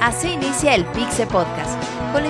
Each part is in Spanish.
Así inicia el Pixe Podcast,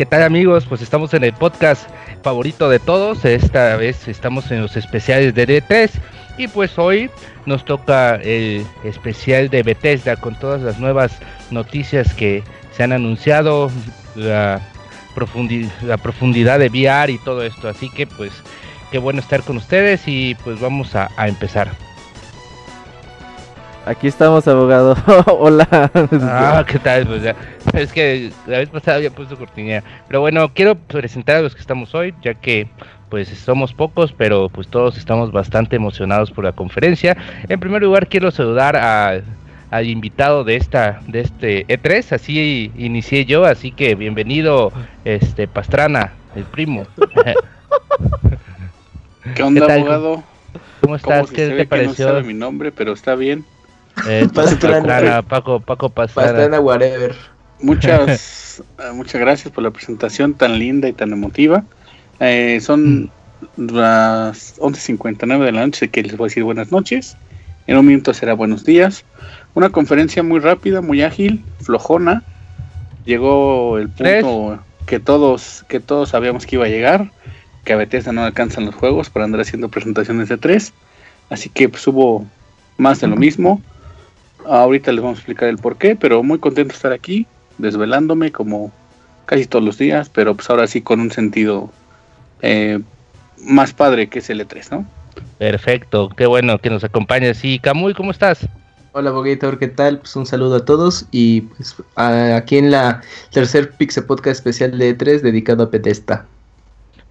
¿Qué tal amigos? Pues estamos en el podcast favorito de todos. Esta vez estamos en los especiales de D3 y pues hoy nos toca el especial de Bethesda con todas las nuevas noticias que se han anunciado, la, profundi la profundidad de VR y todo esto. Así que pues qué bueno estar con ustedes y pues vamos a, a empezar. Aquí estamos, abogado. Hola. Ah, ¿qué tal? Pues ya, es que la vez pasada había puesto cortinilla. Pero bueno, quiero presentar a los que estamos hoy, ya que pues somos pocos, pero pues todos estamos bastante emocionados por la conferencia. En primer lugar, quiero saludar a, al invitado de esta de este E3, así inicié yo, así que bienvenido este Pastrana, el primo. ¿Qué onda, tal? abogado? ¿Cómo estás? ¿Cómo ¿Qué se ve te que no pareció? sabe mi nombre, pero está bien. Eh, Pastrana. Pastrana, Paco, Paco Pastrana. Pastrana whatever. Muchas, eh, muchas gracias por la presentación tan linda y tan emotiva. Eh, son las 11.59 de la noche que les voy a decir buenas noches. En un minuto será buenos días. Una conferencia muy rápida, muy ágil, flojona. Llegó el punto que todos, que todos sabíamos que iba a llegar, que a Bethesda no alcanzan los juegos para andar haciendo presentaciones de tres. Así que pues, hubo más de lo mismo. Ahorita les vamos a explicar el por qué, pero muy contento de estar aquí, desvelándome como casi todos los días, pero pues ahora sí con un sentido eh, más padre que es el E3, ¿no? Perfecto, qué bueno que nos acompañas. Y Camuy, ¿cómo estás? Hola Bogator, ¿qué tal? Pues un saludo a todos y pues a- aquí en la tercer Pixel Podcast especial de E3 dedicado a Bethesda.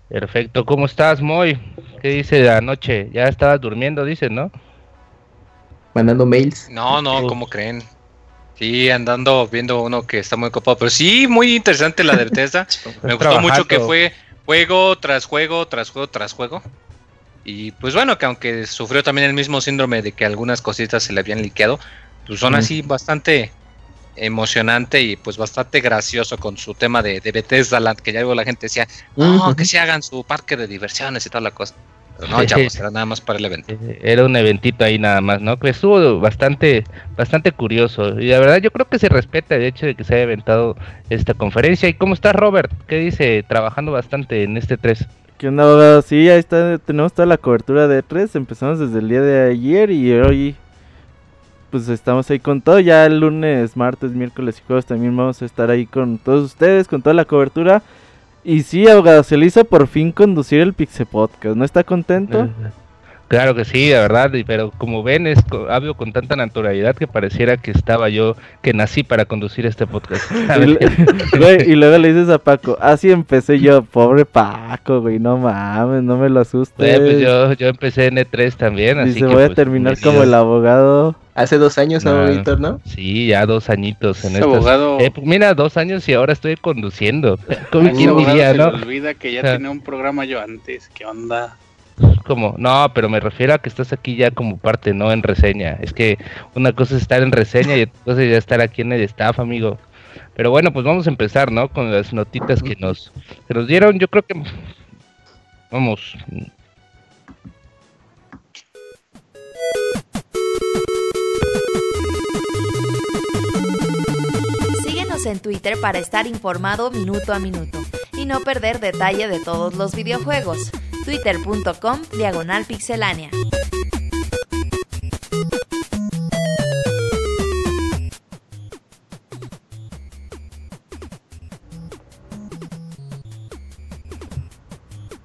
Perfecto, ¿cómo estás, Moy? ¿Qué dice la noche? Ya estabas durmiendo, dices, ¿no? Mandando mails. No, no. ¿cómo creen? Sí, andando viendo uno que está muy copado, pero sí, muy interesante la de Bethesda. Me gustó mucho que fue juego tras juego, tras juego, tras juego. Y pues bueno, que aunque sufrió también el mismo síndrome de que algunas cositas se le habían liqueado, pues son así bastante emocionante y pues bastante gracioso con su tema de, de Bethesda Land, que ya luego la gente decía, no, que se hagan su parque de diversiones y toda la cosa. Pero no, chavos, era nada más para el evento. Eh, Era un eventito ahí nada más, ¿no? Pues estuvo bastante, bastante curioso. Y la verdad yo creo que se respeta el hecho de que se haya inventado esta conferencia. ¿Y cómo está Robert? ¿Qué dice? Trabajando bastante en este 3. ¿Qué onda, abogado? Sí, ahí está, tenemos toda la cobertura de tres. Empezamos desde el día de ayer y hoy, pues estamos ahí con todo. Ya el lunes, martes, miércoles y jueves también vamos a estar ahí con todos ustedes, con toda la cobertura. Y sí, abogado, se le hizo por fin conducir el Pixel Podcast. ¿No está contento? Claro que sí, la verdad, y- pero como ven, es, co- hablo con tanta naturalidad que pareciera que estaba yo, que nací para conducir este podcast. Y, güey, y luego le dices a Paco, así empecé yo, pobre Paco, güey, no mames, no me lo asustes. Eh, pues yo, yo empecé en E3 también, así Dice, que voy a pues, terminar como el abogado. Hace dos años, No. Bogator, ¿no? Sí, ya dos añitos en abogado, Eh, pues mira, dos años y ahora estoy conduciendo. ¿Cómo quién diría, se no? le olvida que ya Ah. tenía un programa yo antes. ¿Qué onda? Como, no, pero me refiero a que estás aquí ya como parte, no en reseña. Es que una cosa es estar en reseña y otra cosa es ya estar aquí en el staff, amigo. Pero bueno, pues vamos a empezar, ¿no? Con las notitas que nos, que nos dieron. Yo creo que, vamos, Síguenos en Twitter para estar informado minuto a minuto y no perder detalle de todos los videojuegos twitter.com diagonal pixelánea.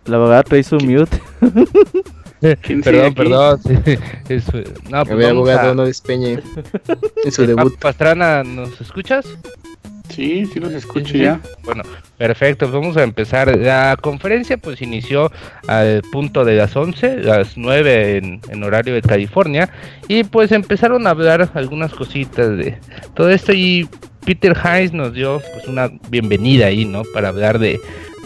La abogada trae su mute. perdón, perdón. Sí, no, pues abogado no despeñe. en su debut. Pastrana, ¿nos escuchas? Sí, sí los escucho Sí, sí, ya. Bueno, perfecto, pues vamos a empezar. La conferencia pues inició al punto de las 11, las 9 en, en horario de California, y pues empezaron a hablar algunas cositas de todo esto y Peter Hines nos dio pues una bienvenida ahí, ¿no? Para hablar de,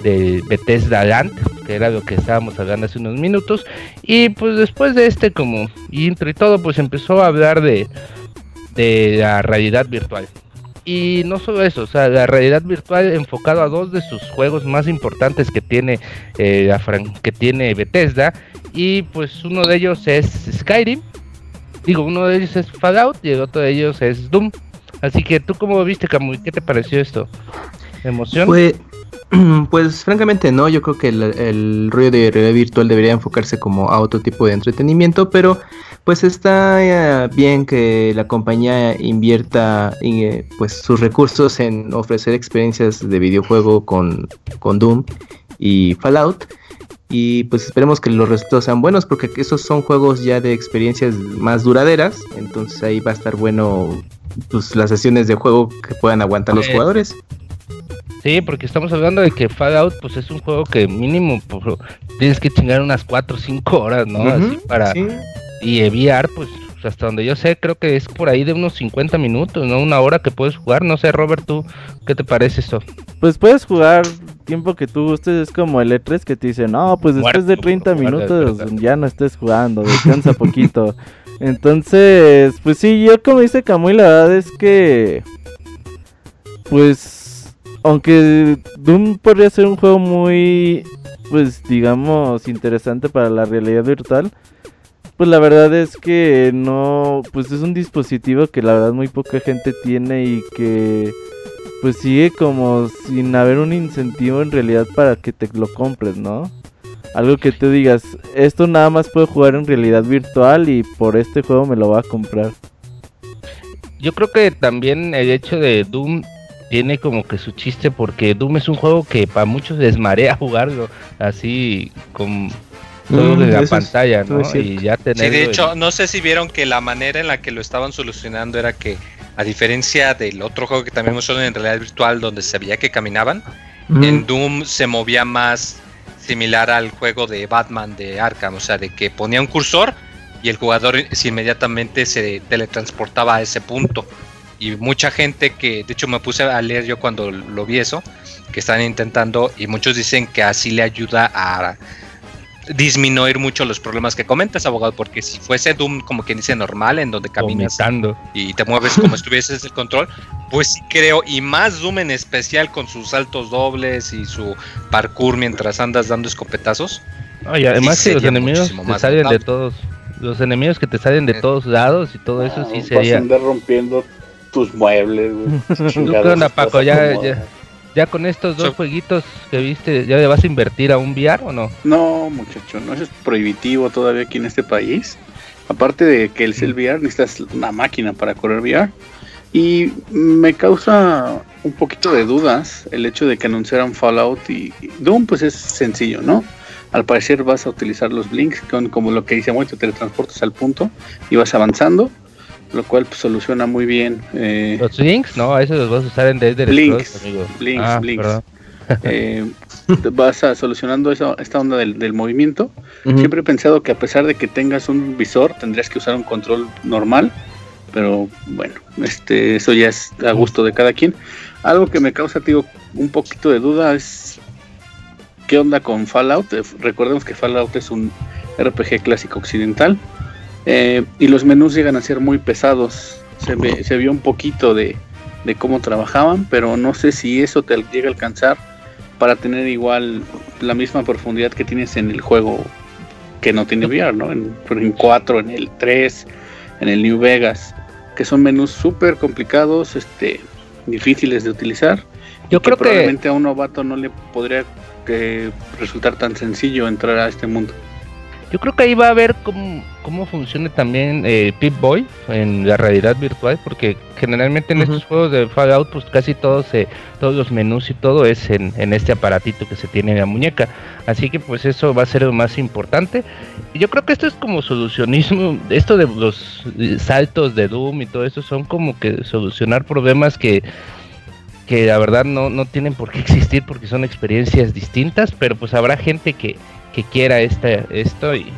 de Bethesda Land, que era lo que estábamos hablando hace unos minutos, y pues después de este como intro y todo, pues empezó a hablar de, de la realidad virtual. Y no solo eso, o sea, la realidad virtual enfocado a dos de sus juegos más importantes que tiene eh, que tiene Bethesda y pues uno de ellos es Skyrim. Digo, uno de ellos es Fallout y el otro de ellos es Doom. Así que tú cómo viste, Camuy, ¿qué te pareció esto? ¿Emoción? Pues, francamente no, yo creo que el rollo de realidad virtual debería enfocarse como a otro tipo de entretenimiento, pero pues está eh, bien que la compañía invierta eh, pues sus recursos en ofrecer experiencias de videojuego con, con Doom y Fallout. Y pues esperemos que los resultados sean buenos porque esos son juegos ya de experiencias más duraderas. Entonces ahí va a estar bueno pues, las sesiones de juego que puedan aguantar los Eh, jugadores. Sí, porque estamos hablando de que Fallout pues es un juego que mínimo pues, tienes que chingar unas 4 o 5 horas, ¿no? Así para sí. Y VR pues hasta donde yo sé creo que es por ahí de unos 50 minutos, no una hora que puedes jugar, no sé Robert, tú qué te parece esto? Pues puedes jugar tiempo que tú gustes, es como el E3 que te dice, no, pues después de Muerto, 30 guarda, minutos ya no estés jugando, descansa poquito. Entonces, pues sí, yo como dice Camuy, la verdad es que, pues, aunque Doom podría ser un juego muy, pues, digamos, interesante para la realidad virtual, pues la verdad es que no, pues es un dispositivo que la verdad muy poca gente tiene y que pues sigue como sin haber un incentivo en realidad para que te lo compres, ¿no? Algo que tú digas, esto nada más puedo jugar en realidad virtual y por este juego me lo voy a comprar. Yo creo que también el hecho de Doom tiene como que su chiste porque Doom es un juego que para muchos les marea jugarlo así con todo Mm, en la es- pantalla, ¿no? Y ya tener Sí, de hecho, no sé si vieron que la manera en la que lo estaban solucionando era que, a diferencia del otro juego que también mostraron en realidad virtual, donde se veía que caminaban, en Doom se movía más similar al juego de Batman de Arkham, o sea, de que ponía un cursor y el jugador se inmediatamente se teletransportaba a ese punto. Y mucha gente que, de hecho me puse a leer yo cuando lo vi eso, que están intentando y muchos dicen que así le ayuda a disminuir mucho los problemas que comentas, abogado, porque si fuese Doom como quien dice normal, en donde caminas vomitando. y te mueves como estuvieses el control, pues sí creo, y más Doom en especial con sus saltos dobles y su parkour mientras andas dando escopetazos. No, y además Sí que los enemigos te más salen de todos, los enemigos que te salen de Eh. todos lados y todo eso sí Ah, Vas a sería. andar rompiendo tus muebles, güey. Chingados, ¿Qué onda, vas a Paco? Ya- acomodar. Ya con estos dos So- jueguitos que viste, ¿ya le vas a invertir a un VR o no? No, muchacho, no eso es prohibitivo todavía aquí en este país. Aparte de que el Mm. cel VR necesitas una máquina para correr VR. Y me causa un poquito de dudas el hecho de que anunciaran Fallout y Doom, pues es sencillo, ¿no? Al parecer vas a utilizar los blinks, con, como lo que dice Moy, te teletransportas al punto y vas avanzando, lo cual pues, soluciona muy bien eh, Los links, no, a esos los vas a usar en Scrolls, amigo. blinks, Ah, eh, vas a solucionando esa, esta onda del, del movimiento. Siempre he pensado que a pesar de que tengas un visor, tendrías que usar un control normal. Pero bueno, este, eso ya es a gusto de cada quien. Algo que me causa, tío, un poquito de duda es qué onda con Fallout. Recordemos que Fallout es un RPG clásico occidental. Eh, y los menús llegan a ser muy pesados. Se, ve- se vio un poquito de, de cómo trabajaban, pero no sé si eso te llega a alcanzar para tener igual la misma profundidad que tienes en el juego que no tiene VR, ¿no? En, en 4, en el 3, en el New Vegas, que son menús súper complicados, este, difíciles de utilizar. Yo que creo que probablemente a un novato no le podría eh, resultar tan sencillo entrar a este mundo. Yo creo que ahí va a ver cómo, cómo funciona también eh, Pip-Boy en la realidad virtual, porque generalmente en estos juegos de Fallout, pues casi todos, todos los menús y todo es en, en, este aparatito que se tiene en la muñeca. Así que pues eso va a ser lo más importante. Y yo creo que esto es como solucionismo, esto de los saltos de Doom y todo eso son como que solucionar problemas que que la verdad no, no tienen por qué existir porque son experiencias distintas, pero pues habrá gente que, que quiera esta, esto y,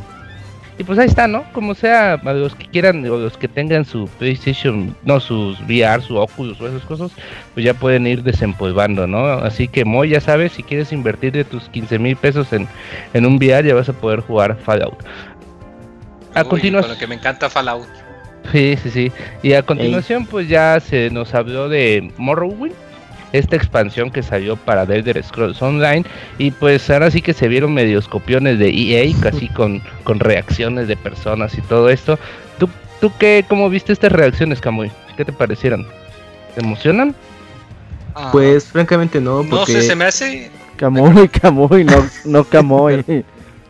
y pues ahí está, ¿no? Como sea, a los que quieran o los que tengan su PlayStation, no, sus VR, su Oculus o esas cosas, pues ya pueden ir desempolvando, ¿no? Así que Moy, ya sabes, si quieres invertir de tus 15 mil pesos en, en un VR, ya vas a poder jugar Fallout. A continuación. que me encanta Fallout. Sí, sí, sí. Y a continuación, pues ya se nos habló de Morrowind esta expansión que salió para The Elder Scrolls Online y pues ahora sí que se vieron medios copiones de EA casi con, con reacciones de personas y todo esto. ¿Tú, tú qué, cómo viste estas reacciones, Camuy? ¿Qué te parecieron? ¿Te emocionan? Ah. Pues francamente no, porque... No sé, se me hace... Camuy, Camuy, no, no Camuy.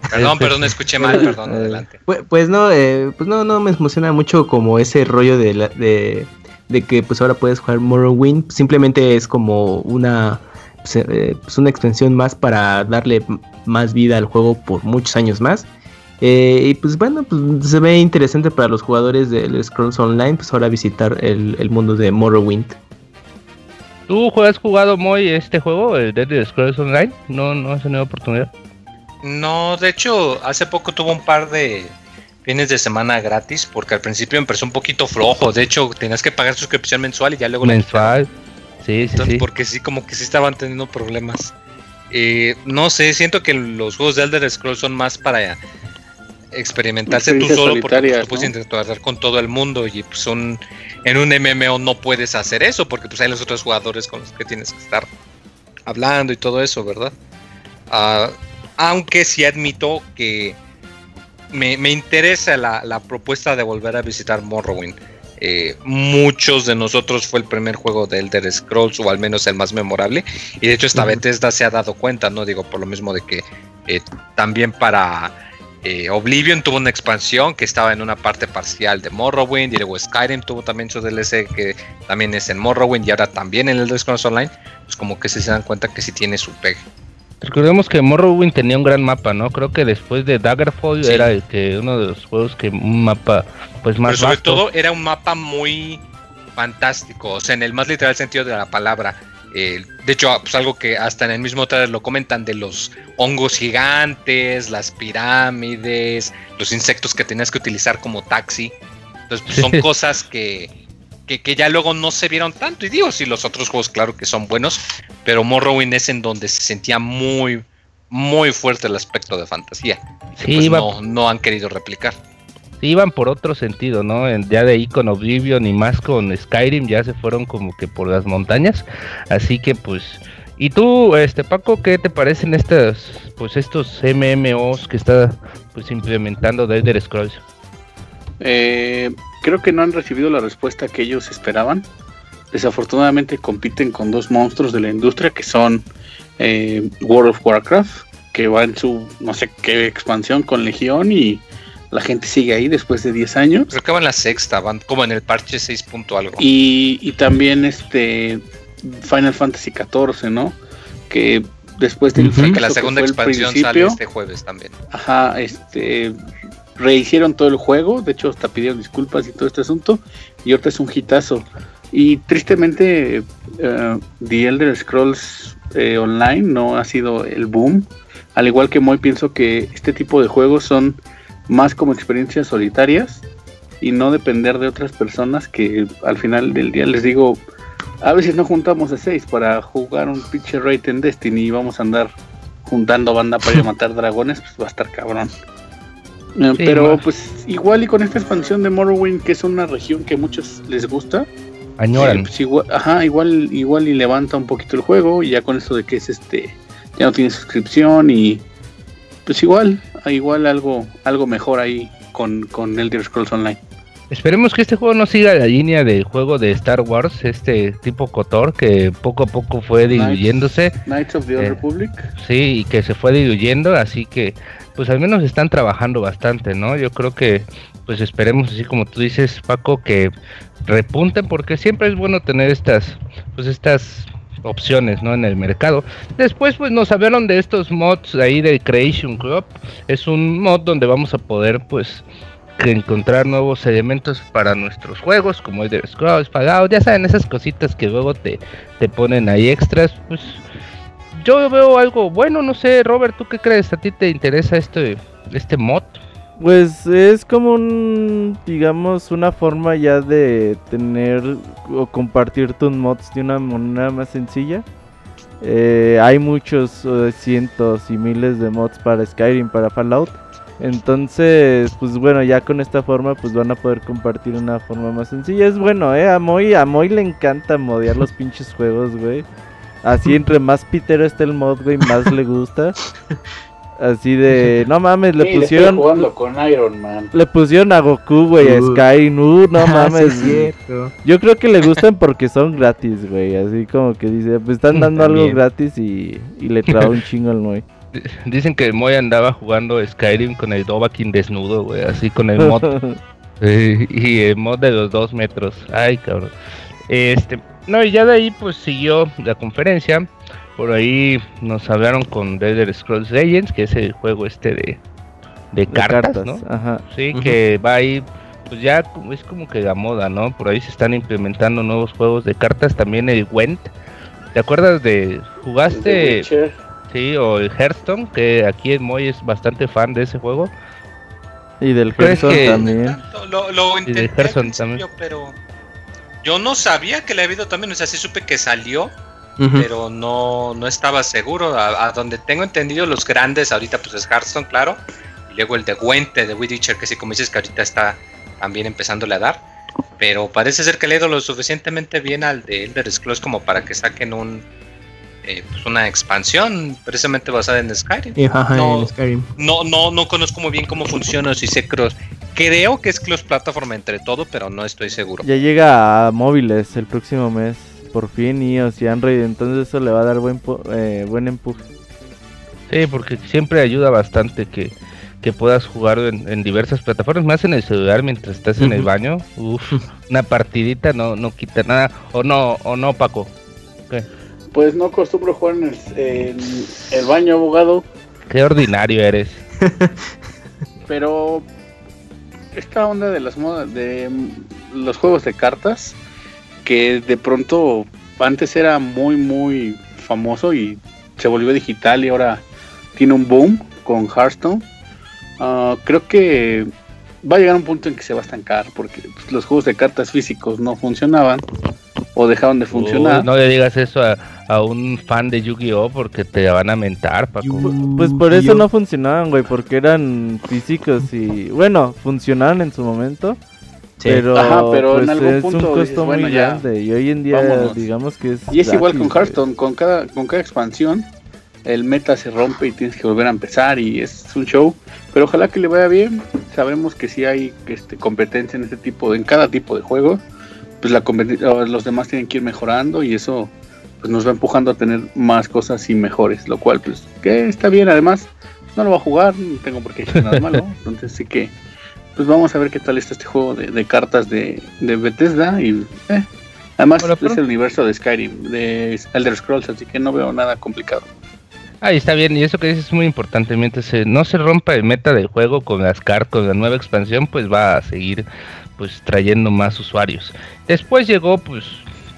Perdón, perdón, escuché mal, perdón, adelante. Pues, pues no, eh, pues no, no me emociona mucho como ese rollo de, la, de de que pues ahora puedes jugar Morrowind, simplemente es como una pues, eh, pues, una extensión más para darle más vida al juego por muchos años más. Eh, y pues bueno, pues se ve interesante para los jugadores del Scrolls Online, pues ahora visitar el, mundo de Morrowind. ¿Tú has jugado muy este juego, el Dead Scrolls Online? ¿No, no has tenido oportunidad? No, de hecho, hace poco tuvo un par de, fines de semana gratis, porque al principio empezó un poquito flojo. De hecho, tenías que pagar suscripción mensual y ya luego. Mensual. Sí, sí, sí. Porque sí, como que sí estaban teniendo problemas. Eh, no sé, siento que los juegos de Elder Scrolls son más para experimentarse tú solo porque pues, tú puedes interactuar con todo el mundo y pues son en un MMO no puedes hacer eso porque pues hay los otros jugadores con los que tienes que estar hablando y todo eso, ¿verdad? Ah, aunque sí admito que me, interesa la, propuesta de volver a visitar Morrowind. Eh, muchos de nosotros fue el primer juego de Elder Scrolls, o al menos el más memorable. Y de hecho, esta Bethesda se ha dado cuenta, ¿no? Digo, por lo mismo de que eh, también para eh, Oblivion tuvo una expansión que estaba en una parte parcial de Morrowind. Y luego Skyrim tuvo también su DLC que también es en Morrowind. Y ahora también en Elder Scrolls Online. Pues como que se dan cuenta que sí tiene su pegue. Recordemos que Morrowind tenía un gran mapa, ¿no? Creo que después de Daggerfall era el que uno de los juegos que un mapa pues más Pero sobre todo era un mapa muy fantástico, o sea, en el más literal sentido de la palabra. Eh, de hecho, pues algo que hasta en el mismo trailer lo comentan de los hongos gigantes, las pirámides, los insectos que tenías que utilizar como taxi. Entonces, pues, son cosas que, que, ya luego no se vieron tanto. Y digo, sí, los otros juegos, claro que son buenos, pero Morrowind es en donde se sentía muy, muy fuerte el aspecto de fantasía. Sí, pues no, han querido replicar. iban por otro sentido, ¿no? Ya de ahí con Oblivion y más con Skyrim ya se fueron como que por las montañas. Así que pues... ¿Y tú, este Paco, qué te parecen estas, pues estos MMOs que está pues implementando The Elder Scrolls? Eh, creo que no han recibido la respuesta que ellos esperaban. Desafortunadamente compiten con dos monstruos de la industria que son eh, World of Warcraft, que va en su no sé qué expansión con Legión y la gente sigue ahí después de 10 años. Creo que van la sexta, van como en el parche 6. algo. Y, también este Final Fantasy XIV, ¿no? Que después del que la segunda expansión sale este jueves también. Ajá, este rehicieron todo el juego, de hecho hasta pidieron disculpas y todo este asunto, y ahorita es un hitazo. Y tristemente, uh, The Elder Scrolls eh, Online no ha sido el boom. Al igual que Moy, pienso que este tipo de juegos son más como experiencias solitarias y no depender de otras personas que al final del día les digo, a veces no juntamos a seis para jugar un pitcher rate en Destiny y vamos a andar juntando banda para ir a matar dragones, pues va a estar cabrón. Pero pues igual y con esta expansión de Morrowind, que es una región que a muchos les gusta, añoran. Eh, pues igual, ajá, igual, igual y levanta un poquito el juego, y ya con esto de que es este, ya no tiene suscripción y pues igual, igual algo, algo mejor ahí con, con Elder Scrolls Online. Esperemos que este juego no siga la línea del juego de Star Wars, este tipo Kotor, que poco a poco fue diluyéndose. Knights of the Old Eh, Republic. Sí, y que se fue diluyendo, así que pues al menos están trabajando bastante, ¿no? Yo creo que pues esperemos así como tú dices, Paco, que repunten porque siempre es bueno tener estas pues estas opciones, ¿no? En el mercado. Después pues nos hablaron de estos mods ahí de Creation Club. Es un mod donde vamos a poder pues encontrar nuevos elementos para nuestros juegos, como el de Scrolls, pagados, ya saben, esas cositas que luego te, te ponen ahí extras, pues yo veo algo bueno, no sé, Robert, ¿tú qué crees? ¿A ti te interesa este, este mod? Pues es como un, digamos, una forma ya de tener o compartir tus mods de una manera más sencilla. Eh, hay muchos eh, cientos y miles de mods para Skyrim, para Fallout. Entonces, pues bueno, ya con esta forma, pues van a poder compartir una forma más sencilla. Es bueno, eh. A Moy, a Moy le encanta modear los pinches juegos, güey. Así entre más pitero está el mod, güey, más le gusta. Así de, no mames, le Sí, pusieron, jugando con Iron Man. le pusieron a Goku, güey, a Uh. Sky, uh, no Ah, sí, mames. es cierto. Yo creo que le gustan porque son gratis, güey. Así como que dice, pues están dando algo gratis y, y le traba un chingo al Moy. Dicen que el Moy andaba jugando Skyrim con el Dovahkiin desnudo, güey, así con el mod. eh, y el mod de los dos metros. Ay, cabrón. Este, no, y ya de ahí pues siguió la conferencia. Por ahí nos hablaron con The Elder Scrolls Legends, que es el juego este de, de De cartas, ¿no? Ajá. Sí, que va ahí, pues ya es como que la moda, ¿no? Por ahí se están implementando nuevos juegos de cartas, también el Gwent. ¿Te acuerdas de jugaste, sí, o el Hearthstone? Que aquí el Moy es bastante fan de ese juego. Y del ¿Crees Hearthstone. Tanto, Lo, lo Y de intenté al principio, también. pero yo no sabía que le había ido también, o sea, sí supe que salió, pero no, no estaba seguro. A, a donde tengo entendido, los grandes ahorita pues es Hearthstone, claro, y luego el de Gwente, de Witcher, que sí, como dices que ahorita está también empezándole a dar, pero parece ser que le ha ido lo suficientemente bien al de Elder Scrolls como para que saquen un eh, pues una expansión precisamente basada en Skyrim. Ajá, No. en Skyrim. No, no, no conozco muy bien cómo funciona, si sé. Creo que es cross plataforma entre todo, pero no estoy seguro. Ya llega a móviles el próximo mes. Por fin iOS y Android. Entonces eso le va a dar buen, eh, buen empuje. Sí, porque siempre ayuda bastante que, que puedas jugar en, en diversas plataformas, más en el celular mientras estás en el baño. Uf, una partidita no, no quita nada. O no, o no, Paco. Pues no acostumbro jugar en el, en el baño, abogado. Qué ordinario eres. Pero esta onda de las modas de mm, los juegos de cartas que de pronto antes era muy muy famoso y se volvió digital y ahora tiene un boom con Hearthstone. Ah, creo que va a llegar un punto en que se va a estancar porque pues, los juegos de cartas físicos no funcionaban o dejaron de funcionar. Uy, no le digas eso a, a un fan de Yu-Gi-Oh! porque te van a mentar, Paco. Pues por eso no funcionaban, güey. Porque eran físicos y. Bueno, funcionaban en su momento. Sí. Pero, Ajá, pero en pues, algún es punto un dices, costo bueno, muy ya, grande. Y hoy en día, vámonos. digamos que es. Y es igual con. Hearthstone, con cada, con cada expansión, el meta se rompe y tienes que volver a empezar y es un show. Pero ojalá que le vaya bien. Sabemos que si hay este, competencia en este tipo, en cada tipo de juego, pues la los demás tienen que ir mejorando y eso pues nos va empujando a tener más cosas y mejores, lo cual pues que está bien. Además, no lo va a jugar, no tengo por qué decir nada malo. Entonces sí que pues vamos a ver qué tal está este juego de, de cartas de, de Bethesda y eh, además Bueno, es el universo de Skyrim, de Elder Scrolls, así que no veo nada complicado. Ahí está bien, y eso que dices es muy importante. Mientras no se rompa el meta del juego con las cartas, con la nueva expansión, pues va a seguir pues trayendo más usuarios. Después llegó pues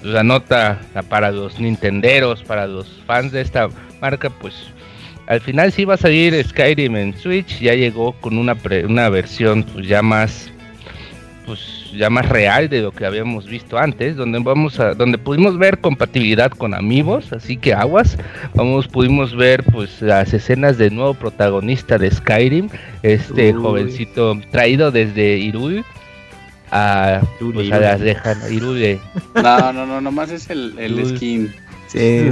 la nota para los nintenderos, para los fans de esta marca, pues al final sí va a salir Skyrim en Switch, ya llegó con una pre- una versión pues ya más pues ya más real de lo que habíamos visto antes, donde vamos a donde pudimos ver compatibilidad con amigos, así que aguas, vamos pudimos ver pues las escenas del nuevo protagonista de Skyrim, este Uy. jovencito traído desde Irul a, Irule, pues, a las lejanas Irule. No, no, no, nomás es el, el skin. Sí,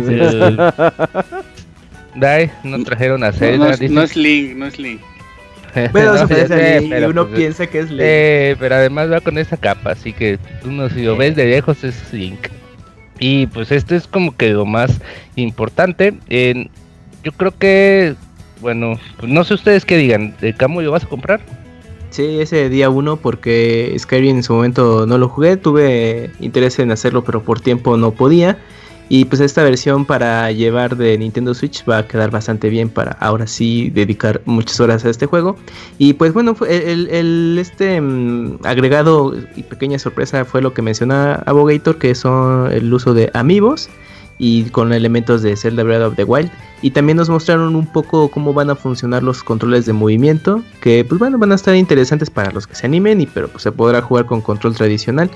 Dai, no trajeron a Zelda, no es, no es Link, no es Link. No, sé, Ley, y pero, uno pues, piensa que es Ley. Eh, pero además va con esa capa, así que uno si lo ves de lejos es Link. Y pues esto es como que lo más importante. Yo creo que, bueno, pues no sé ustedes qué digan. ¿De Camu lo vas a comprar? Sí, ese día uno porque Skyrim en su momento no lo jugué, tuve interés en hacerlo pero por tiempo no podía. Y pues esta versión para llevar de Nintendo Switch va a quedar bastante bien para ahora sí dedicar muchas horas a este juego. Y pues bueno, el, el- este mm, agregado y pequeña sorpresa fue lo que menciona Abogator, que son el uso de amigos y con elementos de Zelda Breath of the Wild. Y también nos mostraron un poco cómo van a funcionar los controles de movimiento, que pues bueno, van a estar interesantes para los que se animen, y pero pues se podrá jugar con control tradicional.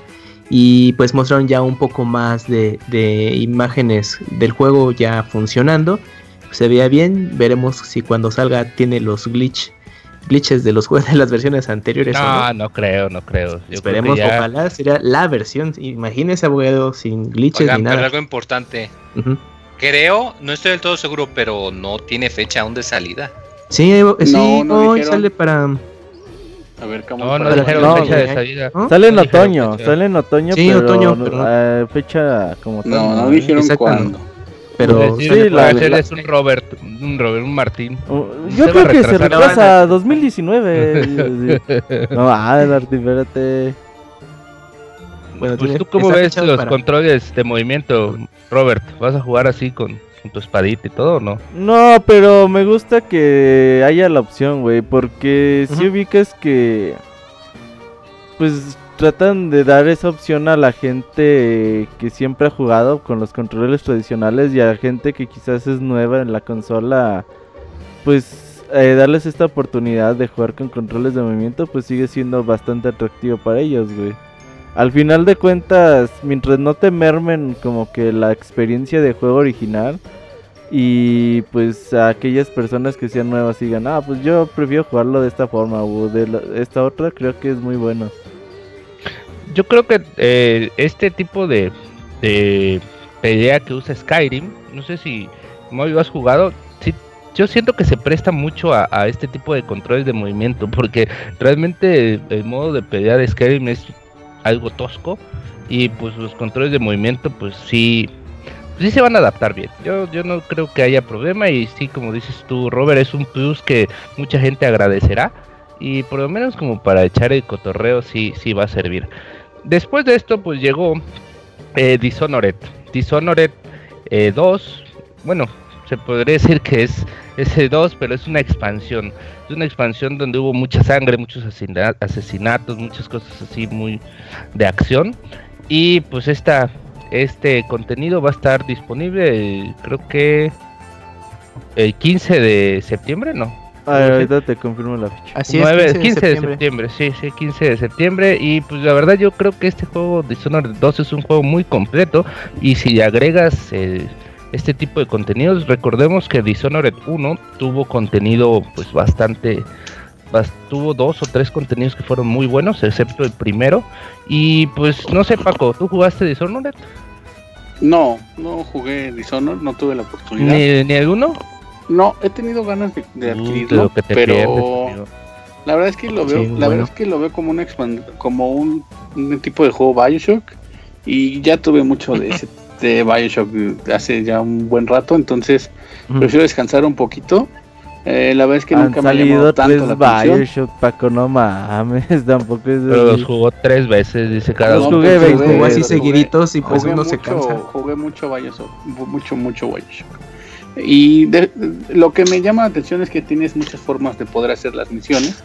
Y pues mostraron ya un poco más de, de imágenes del juego ya funcionando. Se veía bien, veremos si cuando salga tiene los glitch, glitches de los juegos de las versiones anteriores. o No, no. no creo, no creo. Yo creo Esperemos, ya- ojalá sería la versión. Imagínese abogado sin glitches Oigan, ni pero algo importante. Creo, no estoy del todo seguro, pero no tiene fecha aún de salida. Sí, eh, sí, No, no hoy dijeron. sale para. A ver, ¿cómo No, no No, fecha de salida. Sale en otoño, sale en otoño, Sí, pero, otoño, pero no. eh, fecha como tal. No, no dijeron cuándo. Pero Sí, la- la- es un Robert, un Robert, un Martín. Uh, Se Yo va creo a que se retrasa a 2019. no, ah, Darty, espérate. bueno, Pues tiene- tú cómo ves los para- controles de movimiento, Robert, ¿vas a jugar así con, con tu espadita y todo no? No, pero me gusta que haya la opción, güey, porque si ubicas que pues tratan de dar esa opción a la gente que siempre ha jugado con los controles tradicionales y a la gente que quizás es nueva en la consola, pues eh, darles esta oportunidad de jugar con controles de movimiento, pues sigue siendo bastante atractivo para ellos, güey. Al final de cuentas, mientras no te mermen como que la experiencia de juego original, y pues a aquellas personas que sean nuevas digan, ah, pues yo prefiero jugarlo de esta forma o de la- esta otra, creo que es muy bueno. Yo creo que eh, este tipo de, pelea que usa Skyrim, no sé si lo has jugado, sí, yo siento que se presta mucho a, este tipo de controles de movimiento, porque realmente el, el modo de pelea de Skyrim es algo tosco y pues los controles de movimiento pues sí, sí se van a adaptar bien. Yo, yo no creo que haya problema y sí, como dices tú, Robert, es un plus que mucha gente agradecerá y por lo menos como para echar el cotorreo sí, sí va a servir. Después de esto, pues llegó eh, Dishonored. Dishonored eh, 2. Bueno, se podría decir que es ese 2, pero es una expansión. Es una expansión donde hubo mucha sangre, muchos asesina- asesinatos, muchas cosas así muy de acción. Y pues esta, este contenido va a estar disponible, eh, creo que el 15 de septiembre, ¿no? A ver, ahorita te confirmo la fecha. Así 9, es, 15, de septiembre, sí, sí, 15 de septiembre. Y pues la verdad yo creo que este juego Dishonored 2 es un juego muy completo. Y si le agregas el- este tipo de contenidos, recordemos que Dishonored 1 tuvo contenido pues bastante... bas- tuvo dos o tres contenidos que fueron muy buenos, excepto el primero. Y pues no sé Paco, ¿tú jugaste Dishonored? No, no jugué Dishonored, no tuve la oportunidad. ¿Ni, ni alguno? No, he tenido ganas de, de Uh, adquirirlo, pierdes, pero la verdad es que lo veo, Sí, la bueno. verdad es que lo veo como una expan- como un, un tipo de juego BioShock y ya tuve mucho de ese de BioShock hace ya un buen rato, entonces prefiero descansar un poquito. Eh, la verdad es que Han nunca me ha salido llamado tanto tres la atención. Bioshock, Paco, no mames, tampoco es Pero los jugó tres veces, dice cada Los uno. jugué 20 Jugó así seguiditos y pues jugué uno se mucho, cansa. Jugué mucho Bioshock, mucho, mucho Bioshock. Y de- lo que me llama la atención es que tienes muchas formas de poder hacer las misiones.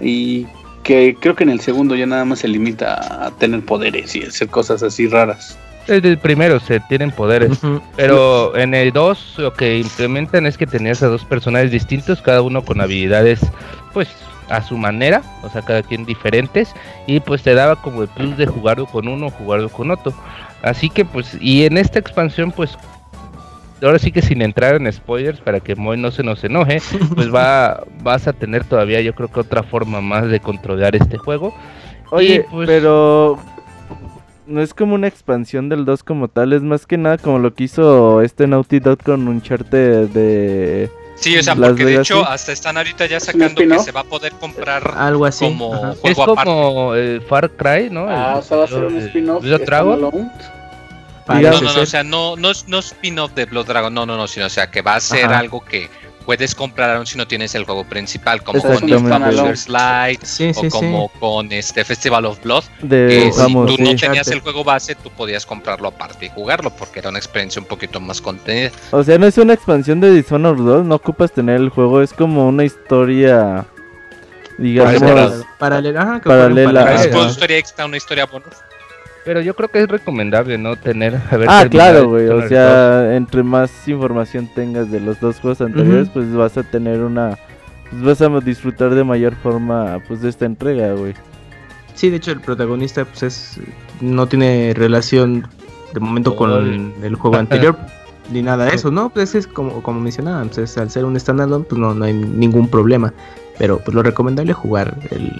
Y que creo que en el segundo ya nada más se limita a tener poderes y hacer cosas así raras. Desde el primero se tienen poderes. Pero en el 2 lo que implementan es que tenías a dos personajes distintos, cada uno con habilidades pues a su manera, o sea, cada quien diferentes, y pues te daba como el plus de jugarlo con uno o jugarlo con otro. Así que pues, y en esta expansión pues, ahora sí que sin entrar en spoilers para que Moy no se nos enoje, pues va, vas a tener todavía yo creo que otra forma más de controlar este juego. Oye, pues- pero no es como una expansión del 2 como tal, es más que nada como lo que hizo este Naughty Dog con Uncharted de Sí, o sea, Las porque de hecho hasta están ahorita ya ¿Es un sacando que se va a poder comprar Algo así. como ajá. Es juego aparte. como eh, Far Cry, ¿no? Ah, El- o sea, va a ser un el- spin-off. Blood Dragon. No, no, no, o sea, no, no, es- no es spin-off de Blood Dragon, no, no, no, sino, o sea, que va a ser Ajá. algo que puedes comprar aún si no tienes el juego principal, como con. Bowser's Light Sí, sí, o como sí. con este Festival of Blood, De, que si vamos, tú no tenías el juego base, tú podías comprarlo aparte y jugarlo, porque era una experiencia un poquito más contenida. O sea, no es una expansión de Dishonored 2, no ocupas tener el juego, es como una historia, digamos, Paralela. Paralela. Ajá, que Paralela. Ah, Es una historia extra, una historia bonus. Pero yo creo que es recomendable, ¿no? Tener. haber Ah, claro, güey. O sea, entre más información tengas de los dos juegos anteriores, pues vas a tener una. Pues vas a disfrutar de mayor forma, pues, de esta entrega, güey. Sí, de hecho el protagonista pues es no tiene relación de momento con el juego anterior ni nada de eso, ¿no? Pues es como como mencionaba, pues, al ser un standalone pues no, no hay ningún problema, pero pues lo recomendable es jugar el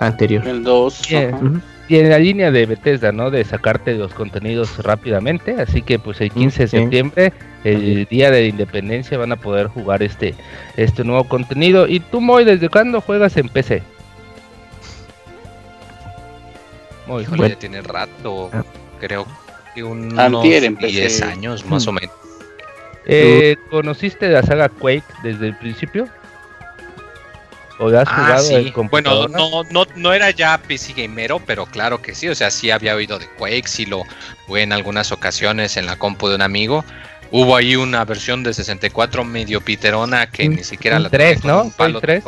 anterior. El 2. Bien. ajá. Ujú. Y en la línea de Bethesda, ¿no? De sacarte los contenidos rápidamente. Así que, pues, el 15 de sí. septiembre, el día de la independencia, van a poder jugar este, este nuevo contenido. ¿Y tú, Moy, desde cuándo juegas en PC? Moy, Híjole, Bueno. ya tiene rato, Ah. creo que unos Antier empecé. 10 años más o menos. eh, ¿conociste la saga Quake desde el principio? ¿O has Ah, jugado sí. Bueno, no, no, no era ya PC gamero, pero claro que sí. O sea, sí había oído de Quake, sí lo jugué en algunas ocasiones en la compu de un amigo. Hubo ahí una versión de 64 medio piterona que ni siquiera la tres, toqué con ¿no? un palo de.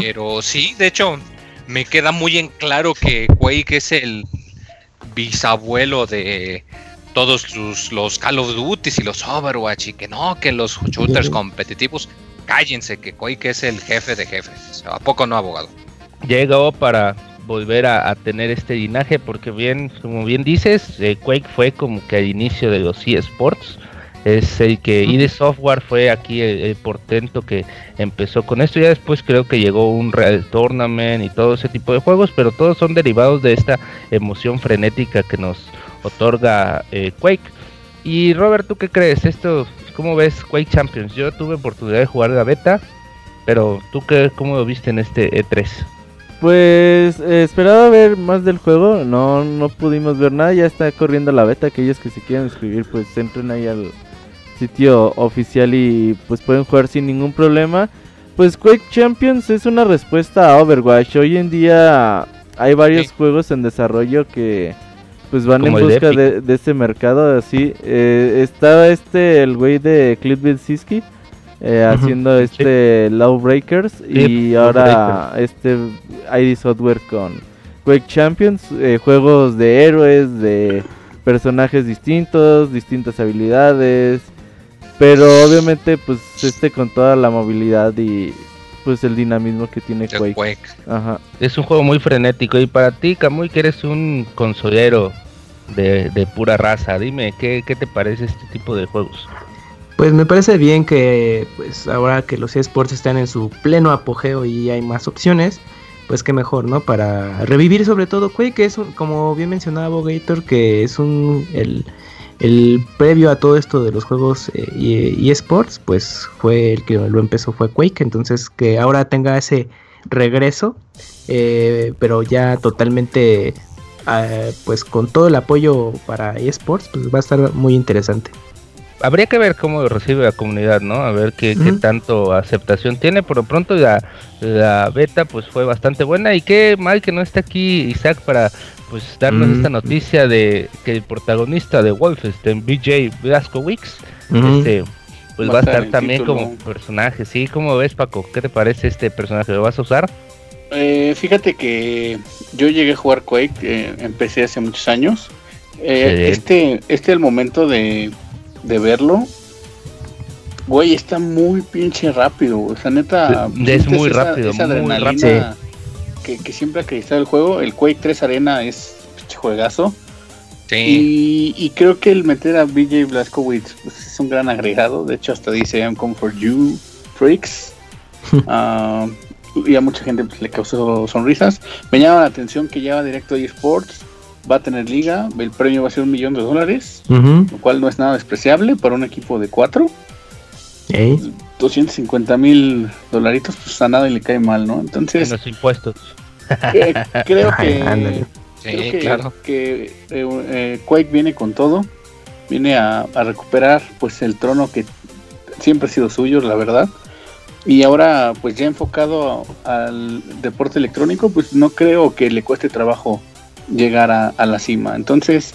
Pero sí, de hecho, me queda muy en claro que Quake es el bisabuelo de todos los, los Call of Duty y los Overwatch y que no, que los shooters competitivos. Cállense, que Quake es el jefe de jefes. ¿A poco no, abogado? llegó para volver a, a tener este linaje porque bien como bien dices eh, Quake fue como que al inicio de los eSports es el que. ID Software fue aquí el, el portento que empezó con esto ya después creo que llegó un Real Tournament y todo ese tipo de juegos pero todos son derivados de esta emoción frenética que nos otorga eh, Quake y Robert tú qué crees esto cómo ves Quake Champions yo tuve oportunidad de jugar la beta pero tú qué cómo lo viste en este E E3 Pues eh, esperaba ver más del juego, no, no pudimos ver nada, ya está corriendo la beta, aquellos que se quieran inscribir pues entren ahí al sitio oficial y pues pueden jugar sin ningún problema. Pues Quake Champions es una respuesta a Overwatch, hoy en día hay varios Sí. juegos en desarrollo que pues van en Como busca de, de este mercado así. Eh, está este, el güey de Cliff Siski. eh, haciendo Sí. este Lawbreakers y Sí, ahora este ID Software con Quake Champions, eh, juegos de héroes, de personajes distintos, distintas habilidades, pero obviamente pues este con toda la movilidad y pues el dinamismo que tiene Quake. Quake. Ajá. Es un juego muy frenético y para ti, Camuy, que eres un consolero de, de pura raza, dime, ¿qué, ¿qué te parece este tipo de juegos? Pues me parece bien que pues ahora que los esports están en su pleno apogeo y hay más opciones, pues qué mejor, ¿no? Para revivir sobre todo Quake, que es un- como bien mencionaba Gator, que es un el, el previo a todo esto de los juegos eh, esports, pues fue el que lo empezó fue Quake, entonces que ahora tenga ese regreso, eh, pero ya totalmente eh, pues con todo el apoyo para esports, pues va a estar muy interesante. Habría que ver cómo recibe la comunidad, ¿no? A ver qué, qué tanto aceptación tiene. Por lo pronto la, la beta pues fue bastante buena y qué mal que no está aquí Isaac para pues darnos Mm. esta noticia de que el protagonista de Wolfenstein, BJ Blazkowicz, Ujú. este, pues Va va a estar también título. como personaje. Sí, ¿cómo ves Paco? ¿Qué te parece este personaje? ¿Lo vas a usar? Eh, fíjate que yo llegué a jugar Quake, eh, empecé hace muchos años. Eh, Sí. este, este el momento de, de verlo. Güey, está muy pinche rápido. O sea, neta. Es muy esa- rápido, esa muy adrenalina Que, que siempre ha acreditado el juego. El Quake 3 Arena es pinche juegazo. Sí. Y, y creo que el meter a BJ Blazkowicz pues, es un gran agregado. De hecho, hasta dice I'm come for you, freaks. Ah, y a mucha gente pues, le causó sonrisas. Me llama la atención que ya va directo a eSports. Va a tener liga. El premio va a ser un millón de dólares. Lo cual no es nada despreciable para un equipo de cuatro. Ey. 250 mil dolaritos, pues a nadie le cae mal, ¿no? En Entonces, los impuestos. eh, creo que. Sí, creo que, claro. que, eh, eh, Quake viene con todo, viene a, a recuperar pues el trono que siempre ha sido suyo, la verdad. Y ahora, pues ya enfocado al deporte electrónico, pues no creo que le cueste trabajo llegar a, a la cima. Entonces,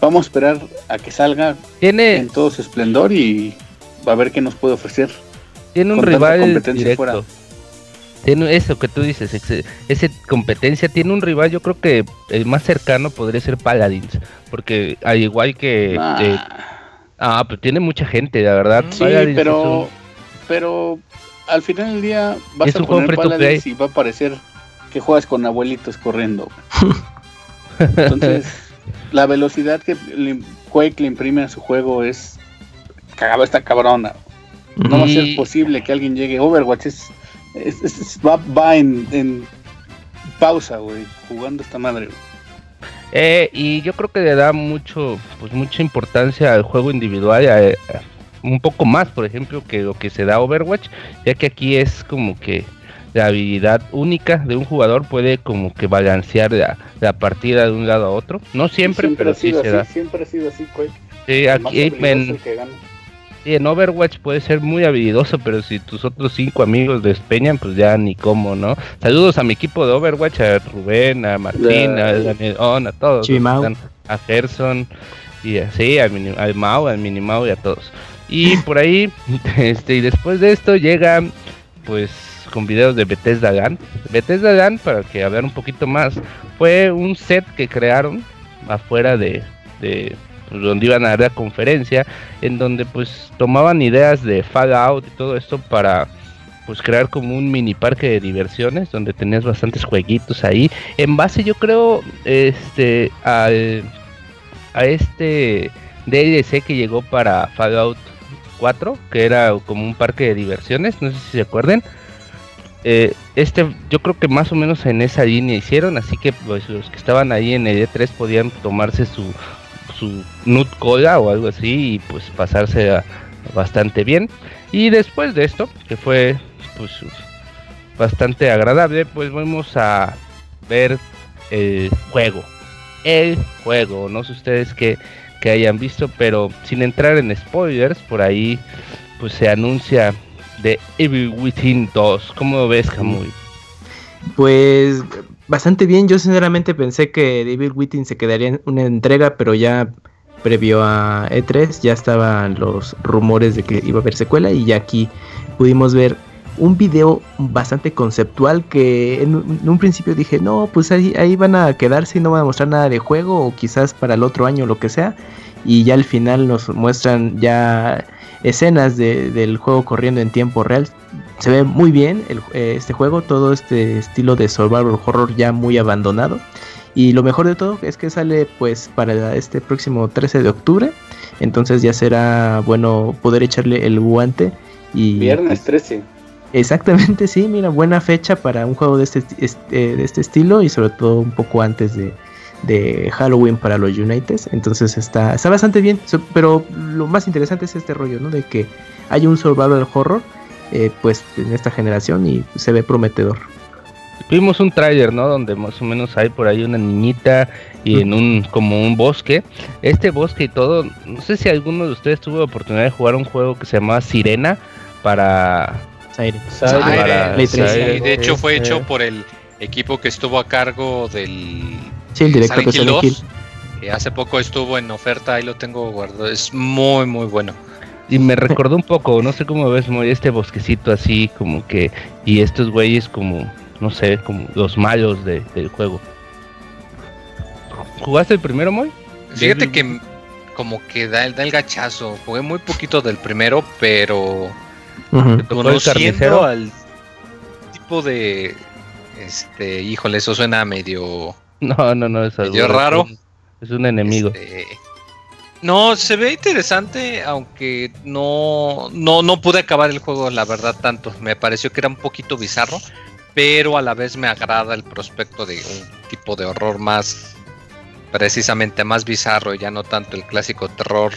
vamos a esperar a que salga Tiene, en todo su esplendor y a ver qué nos puede ofrecer. tiene un con rival directo. fuera. Tiene eso que tú dices, ese competencia tiene un rival, yo creo que el más cercano podría ser Paladins, porque al igual que Ah, eh, ah, pero tiene mucha gente, la verdad. sí, Paladins pero, un- pero al final del día vas Es a poner Paladins y va a parecer que juegas con abuelitos corriendo. Entonces, la velocidad que Quake le imprime a su juego es cagaba esta cabrona. No va a ser Y- posible que alguien llegue. Overwatch es, es- es- es- va, va en, en pausa, güey, jugando esta madre. güey. Eh, y yo creo que le da mucho, pues mucha importancia al juego individual, a- a- un poco más, por ejemplo, que lo que se da Overwatch, ya que aquí es como que la habilidad única de un jugador puede como que balancear la, la partida de un lado a otro. No siempre, pero sí sido se así, da. Siempre ha sido así, Quake. Sí, El más aquí en, que gana. Sí, en Overwatch puede ser muy habilidoso, pero si tus otros cinco amigos despeñan, pues ya ni cómo, ¿no? Saludos a mi equipo de Overwatch, a Rubén, a Martín, a Daniel, a todos. Están- a Gerson, y así, al, mini, al Mau, al Minimau y a todos. Y por ahí, este, y después de esto llega, pues, con videos de Bethesda Land. Bethesda Land, para que hablar un poquito más, fue un set que crearon afuera de, de donde iban a dar la conferencia, en donde pues tomaban ideas de Fallout y todo esto para pues crear como un mini parque de diversiones donde tenías bastantes jueguitos ahí. En base yo creo este a este DLC que llegó para Fallout 4 que era como un parque de diversiones no sé si se acuerden Eh, este yo creo que más o menos en esa línea hicieron así que pues los que estaban ahí en el E3 podían tomarse su su nut cola o algo así y pues pasarse bastante bien. Y después de esto que fue pues bastante agradable pues vamos a ver el juego. El juego. No sé ustedes que, que hayan visto pero sin entrar en spoilers por ahí pues se anuncia de Evil Within 2 ¿cómo ves Kamui? Pues bastante bien. Yo sinceramente pensé que David Wittin se quedaría en una entrega, pero ya previo a E3 ya estaban los rumores de que iba a haber secuela y ya aquí pudimos ver un video bastante conceptual que en, un- en un principio dije, no, pues ahí, ahí van a quedarse y no van a mostrar nada de juego o quizás para el otro año lo que sea. Y ya al final nos muestran ya escenas de- del juego corriendo en tiempo real. Se ve muy bien el- eh, este juego, todo este estilo de survival horror ya muy abandonado. Y lo mejor de todo es que sale pues para este próximo 13 de octubre. Entonces ya será bueno poder echarle el guante. Y Viernes 13. Exactamente, sí, mira, buena fecha para un juego de este, este- de este estilo y sobre todo un poco antes de, de Halloween para los Uniteds. Entonces está, está bastante bien, pero lo más interesante es este rollo, ¿no? De que hay un survival horror, eh, pues en esta generación y se ve prometedor. Vimos un tráiler, ¿no? Donde más o menos hay por ahí una niñita y en un como un bosque. Este bosque y todo, no sé si alguno de ustedes tuvo la oportunidad de jugar un juego que se llamaba Sirena para. Zaire. Y de hecho fue Este, hecho por el equipo que estuvo a cargo del Sí, el director de Silent Hill 2, Hill. que hace poco estuvo en oferta, ahí lo tengo guardado. Es muy, muy bueno. Y me recordó un poco, no sé cómo ves, Moy, este bosquecito así como que y estos güeyes como no sé, como los malos de- del juego. ¿Jugaste el primero, Moy? Fíjate que como que da el, da el gachazo. Jugué muy poquito del primero, pero Ujú. ¿Te tocó el conociendo al tipo de este, híjole, eso suena medio No, no, no, es algo- raro. Es un enemigo. este, no, se ve interesante, aunque no, no, no pude acabar el juego, la verdad, tanto. Me pareció que era un poquito bizarro, pero a la vez me agrada el prospecto de un tipo de horror más, precisamente más bizarro, ya no tanto el clásico terror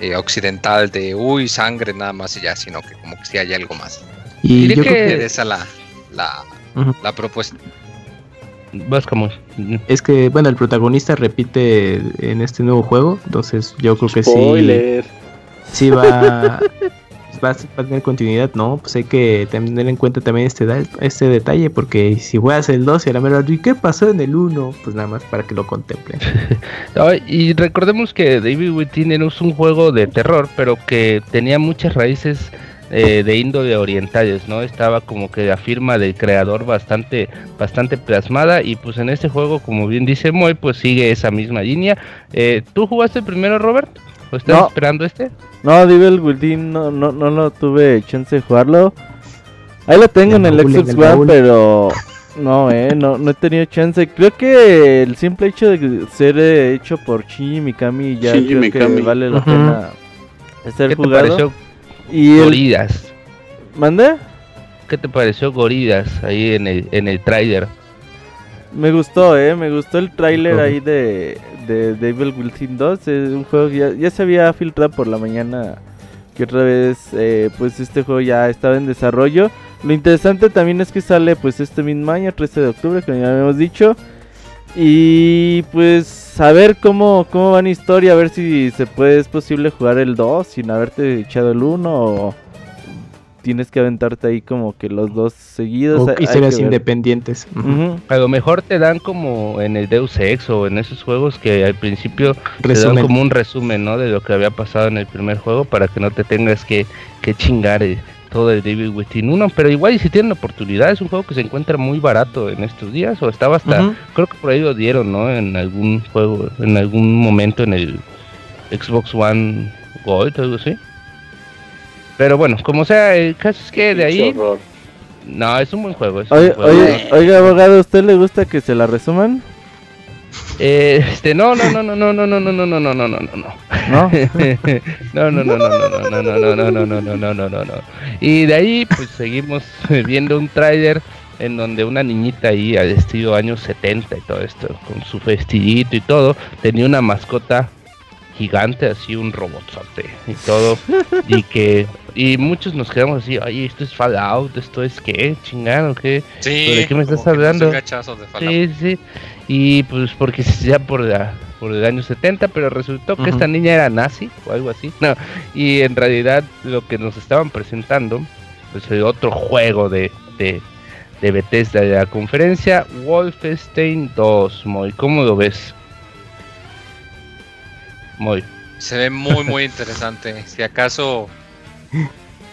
eh, occidental de uy, sangre nada más y ya, sino que como que sí hay algo más. Y Diré yo que creo que esa la, la, la propuesta. Vas como. es que, bueno, el protagonista repite en este nuevo juego, entonces yo creo que sí, Spoiler. sí va, va, a- va a tener continuidad, ¿no? Pues hay que tener en cuenta también este, este detalle, porque si juegas el 2 y a la mera, ¿y qué pasó en el 1? Pues nada más para que lo contemplen. Y recordemos que David Wittin era un juego de terror, pero que tenía muchas raíces eh, de índole orientales, ¿no? Estaba como que la firma del creador bastante, bastante plasmada y pues en este juego, como bien dice Moy, pues sigue esa misma línea. Eh, ¿Tú jugaste primero, Robert? ¿O estás No. esperando este? No, Devil Within no, no, no lo tuve chance de jugarlo. Ahí lo tengo En el baúl, Xbox One, pero no, eh, no, no he tenido chance. Creo que el simple hecho de ser eh, hecho por Shinji Mikami ya Shinji creo Mikami. que vale la pena ser ¿Qué te jugado. pareció Y el Goridas? ¿Mande? ¿Qué te pareció Goridas ahí en el, en el tráiler? Me gustó, eh, me gustó el tráiler ahí de, de Devil Within 2, es un juego que ya, ya se había filtrado por la mañana que otra vez eh, pues este juego ya estaba en desarrollo. Lo interesante también es que sale pues este mismo año, 13 de octubre, como ya habíamos dicho. Y pues a ver cómo, cómo va en historia, a ver si se puede, es posible jugar el 2 sin haberte echado el 1 o tienes que aventarte ahí como que los dos seguidos. O historias independientes. A lo mejor te dan como en el Deus Ex o en esos juegos que al principio te dan Resumen. como un resumen, ¿no? De lo que había pasado en el primer juego para que no te tengas que, que chingar eh, todo el Devil Within 1. Pero igual y si tienen oportunidad, es un juego que se encuentra muy barato en estos días o estaba hasta, creo que por ahí lo dieron, ¿no? En algún juego, en algún momento en el Xbox One Gold algo así. Pero bueno, como sea, el caso es que de ahí, no, es un buen juego. Es un Oye, buen juego. oye, oiga, abogado, ¿a usted le gusta que se la resuman? Eh, este, no, no, no, no, no, no, no, no, no, no, no, no, no, no, no. ¿No? No, no, no, no, no, no, no, no, no, no, no, no, no, no, no, no, no. Y de ahí, pues seguimos viendo un tráiler en donde una niñita ahí al estilo años 70 y todo esto, con su vestidito y todo, tenía una mascota gigante, así un robotzote y todo, y que, y muchos nos quedamos así, ay, esto es Fallout, esto es qué, chingado, qué, Sí, ¿Pero de qué me estás hablando? Sí, sí. Y pues porque ya por la por el año 70, pero resultó que esta niña era nazi o algo así. No, y en realidad lo que nos estaban presentando pues el otro juego de de de Bethesda de la conferencia Wolfenstein 2, Moy, ¿cómo lo ves? Moy. Se ve muy, muy interesante. Si acaso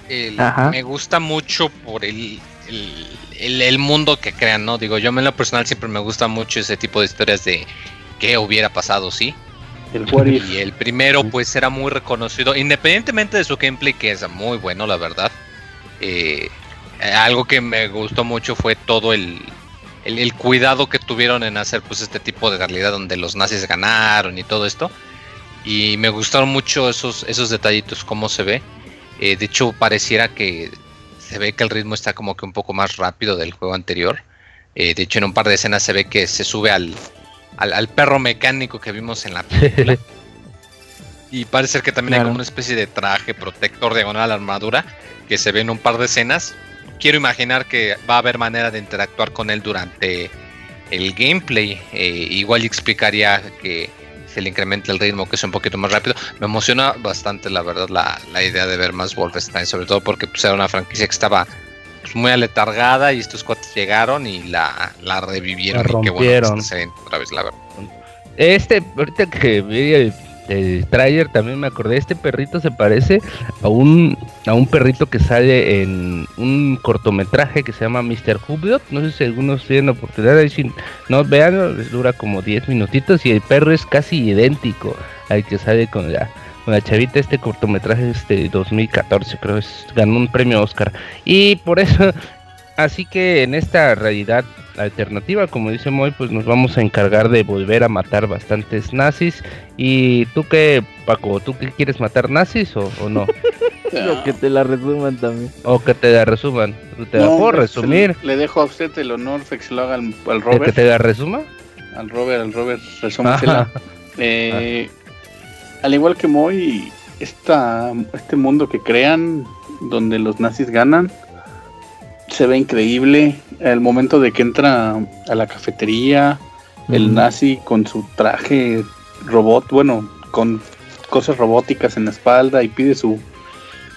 el- me gusta mucho por el, el, el- el mundo que crean, ¿no? Digo, yo en lo personal siempre me gusta mucho ese tipo de historias de qué hubiera pasado, ¿sí? El. Y el primero, pues, era muy reconocido, independientemente de su gameplay, que es muy bueno, la verdad. Eh, eh, algo que me gustó mucho fue todo el, el, el cuidado que tuvieron en hacer, pues, este tipo de realidad donde los nazis ganaron y todo esto. Y me gustaron mucho esos, esos detallitos, cómo se ve. Eh, de hecho, pareciera que se ve que el ritmo está como que un poco más rápido del juego anterior. Eh, de hecho, en un par de escenas se ve que se sube al, al, al perro mecánico que vimos en la película. Y parece ser que también hay como una especie de traje protector diagonal a la armadura que se ve en un par de escenas. Quiero imaginar que va a haber manera de interactuar con él durante el gameplay. Eh, igual explicaría que se le incrementa el ritmo, que es un poquito más rápido. Me emociona bastante, la verdad, la, la idea de ver más Wolfenstein, sobre todo porque pues, era una franquicia que estaba pues, muy aletargada y estos cuates llegaron y la, la revivieron. La y qué bueno rompieron. otra vez, la verdad. Este, ahorita que vi el, el tráiler también me acordé, este perrito se parece a un a un perrito que sale en un cortometraje que se llama Mr. Hublot, no sé si algunos tienen oportunidad de si no vean, dura como 10 minutitos y el perro es casi idéntico al que sale con la con la chavita este cortometraje este 2014 creo es ganó un premio Oscar y por eso así que en esta realidad alternativa, como dice Moy, pues nos vamos a encargar de volver a matar bastantes nazis. ¿Y tú qué, Paco? ¿Tú qué quieres matar nazis o, o no? Lo que te la resuman también. o que te la resuman. ¿Te la No, puedo resumir? Le dejo a usted el honor de que se lo haga al, al ¿De que Robert. te la resuma? Al Robert, al Robert, resúmasela. Eh, Al igual que Moy, esta, este mundo que crean, donde los nazis ganan, se ve increíble. El momento de que entra a la cafetería, el nazi con su traje robot, bueno, con cosas robóticas en la espalda y pide su,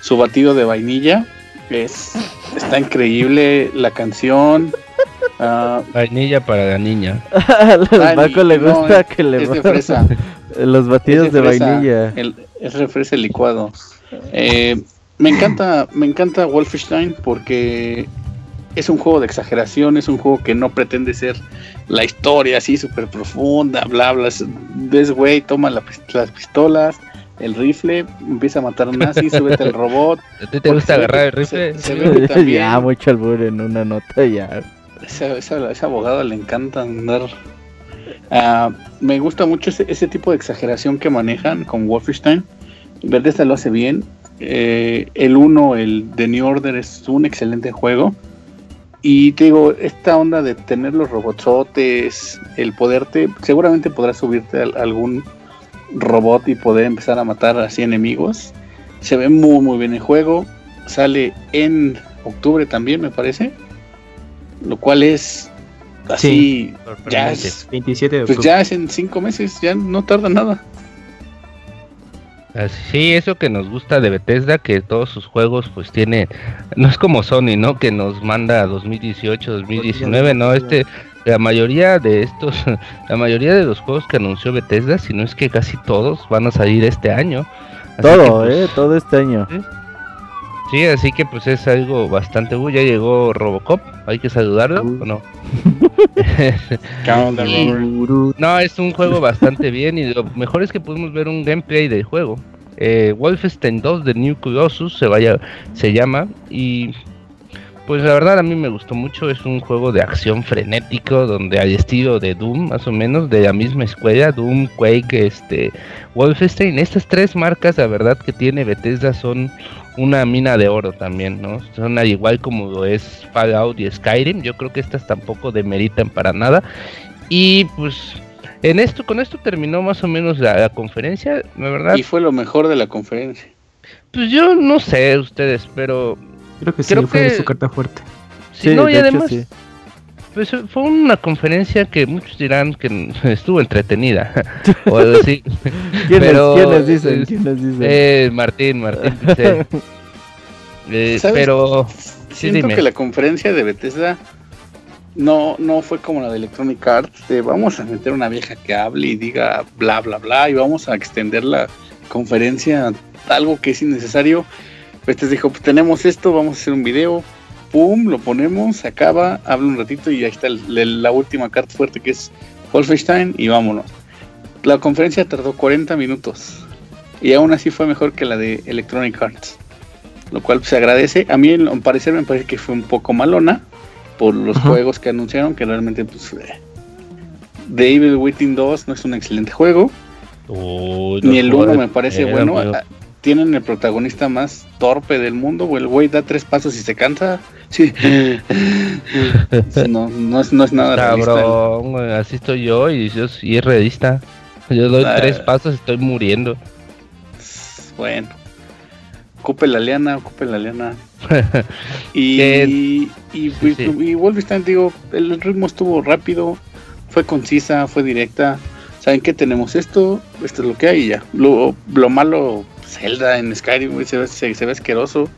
su batido de vainilla. Es, está increíble la canción. ah, Vainilla para la niña. Ah, Paco y- le gusta que le es de fresa. los batidos Es de, fresa, vainilla. El, es de fresa licuado. Eh, me encanta, me encanta Wolfenstein porque es un juego de exageración, es un juego que no pretende ser la historia así súper profunda, bla bla. es- Ves, güey, toma la las pistolas, el rifle, empieza a matar nazis, súbete al robot. ¿A ti te Porque gusta agarrar el rifle? se- se también- ya, mucho albur en una nota ya. Esa, esa, esa abogada le encanta andar. Ah, me gusta mucho ese, ese tipo de exageración que manejan con Wolfenstein. Bethesda lo hace bien. Eh, el 1, el de New Order, es un excelente juego. Y te digo, esta onda de tener los robotsotes, el poderte, seguramente podrás subirte a algún robot y poder empezar a matar así enemigos. Se ve muy, muy bien el juego. Sale en octubre también, me parece. Lo cual es así, ya es, 27 de pues octubre. ya es en cinco meses, ya no tarda nada. Sí, eso que nos gusta de Bethesda, que todos sus juegos pues tiene, no es como Sony, ¿no? Que nos manda a 2018, 2019, no, este, la mayoría de estos, la mayoría de los juegos que anunció Bethesda, si no es que casi todos van a salir este año. Así Todo, que, pues, eh, todo este año. Sí, así que pues es algo bastante, uh, ya llegó Robocop, hay que saludarlo. ¿o no? Y-. No, es un juego bastante bien y lo mejor es que pudimos ver un gameplay del juego. Eh, Wolfenstein 2 de New Colossus se, vaya, se llama y pues la verdad a mí me gustó mucho. Es un juego de acción frenético donde al estilo de Doom más o menos de la misma escuela, Doom, Quake, este, Wolfenstein. Estas tres marcas la verdad que tiene Bethesda son una mina de oro también, ¿no? Son al igual como lo es Fallout y Skyrim. Yo creo que estas tampoco demeritan para nada. Y pues en esto, con esto terminó más o menos la, la conferencia, la verdad. Y fue lo mejor de la conferencia. Pues yo no sé ustedes, pero Creo que sí, creo fue que- su carta fuerte. sí, no, y de hecho, además sí. pues fue una conferencia que muchos dirán que estuvo entretenida o algo así. ¿Quiénes, pero, quiénes dicen? eh, ¿Quiénes dicen? Eh, Martín, Martín, dice. Eh, pero sí, Siento dime. que la conferencia de Bethesda no, no fue como la de Electronic Arts, de vamos a meter una vieja que hable y diga bla bla bla y vamos a extender la conferencia algo que es innecesario. Bethesda dijo, pues tenemos esto, vamos a hacer un video, pum, lo ponemos, se acaba, habla un ratito y ahí está el- el- la última carta fuerte que es Wolfenstein y vámonos. La conferencia tardó 40 minutos y aún así fue mejor que la de Electronic Arts lo cual se agradece. A mí, en parecer, me parece que fue un poco malona por los Ajá. juegos que anunciaron, que realmente, pues, eh, The Evil Within 2 no es un excelente juego, Uy, ni el 1 jugadores- me parece bueno. Tienen el protagonista más torpe del mundo, o el güey da tres pasos y se cansa. Sí. no, no, es, no es nada realista. Cabrón, güey, así estoy yo y yo sí es realista. Yo doy Ah. tres pasos y estoy muriendo. Bueno. Ocupe la liana, ocupe la liana. y, y, y, sí. y Wolfenstein, digo, el ritmo estuvo rápido, fue concisa, fue directa. ¿Saben qué? Tenemos esto, esto es lo que hay y ya. Lo, lo malo, Zelda en Skyrim, güey, se ve, se, se ve asqueroso.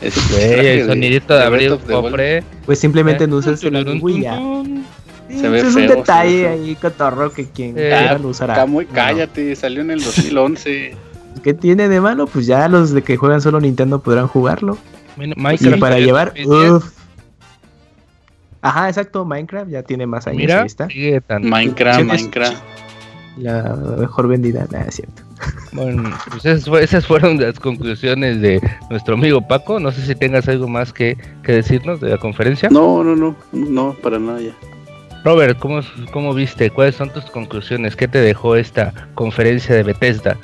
Traje el sonidito de de abrir Wild. cofre. Pues simplemente Eh, no usas el Wii ya. tururún. Sí, Se ve es un feo, se ve detalle feo. ahí, cotorro, que quien Eh, quiera lo usará. Está muy No. cállate, salió en el 2011. ¿Qué tiene de malo? Pues ya los de que juegan solo Nintendo podrán jugarlo. Min- Y Minecraft para llevar, 2010. uff. Ajá, exacto, Minecraft ya tiene más años, ahí está. sigue tan. Minecraft, Minecraft. La mejor vendida, nada, es cierto. Bueno, pues esas, fue- esas fueron las conclusiones de nuestro amigo Paco. No sé si tengas algo más que, que decirnos de la conferencia. No, no, no, no, para nada ya. Robert, ¿cómo, ¿cómo viste? ¿Cuáles son tus conclusiones? ¿Qué te dejó esta conferencia de Bethesda?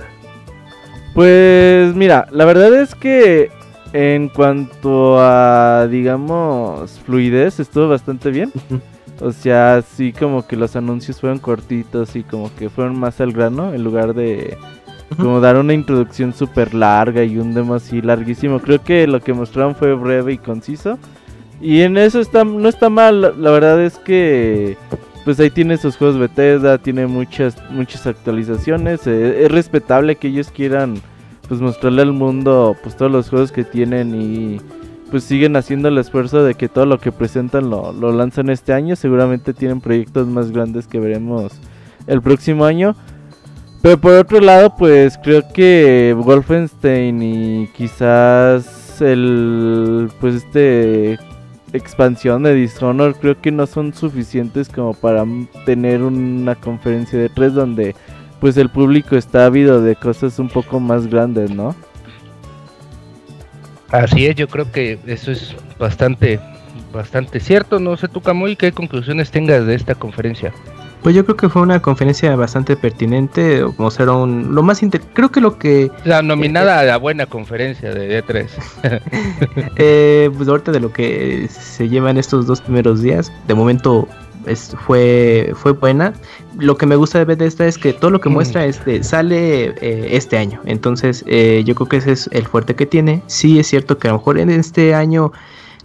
Pues mira, la verdad es que en cuanto a, digamos, fluidez, estuvo bastante bien. O sea, sí como que los anuncios fueron cortitos y como que fueron más al grano en lugar de como dar una introducción súper larga y un demo así larguísimo. Creo que lo que mostraron fue breve y conciso. Y en eso está, no está mal, la verdad es que pues ahí tiene sus juegos Bethesda, tiene muchas muchas actualizaciones, eh, es respetable que ellos quieran pues mostrarle al mundo pues todos los juegos que tienen y pues siguen haciendo el esfuerzo de que todo lo que presentan lo, lo lanzan este año, seguramente tienen proyectos más grandes que veremos el próximo año. Pero por otro lado, pues creo que Wolfenstein y quizás el pues este expansión de Dishonored creo que no son suficientes como para tener una conferencia de tres donde pues el público está ávido de cosas un poco más grandes, ¿no? Así es, yo creo que eso es bastante bastante cierto. No sé tú, Camuy, qué conclusiones tengas de esta conferencia. Pues yo creo que fue una conferencia bastante pertinente, mostraron lo más inter creo que lo que la nominada a la buena conferencia de E3. eh, pues ahorita de lo que se llevan estos dos primeros días, de momento es, fue fue buena. Lo que me gusta de Bethesda es que todo lo que muestra es de, sale eh, este año, entonces eh, yo creo que ese es el fuerte que tiene. Sí es cierto que a lo mejor en este año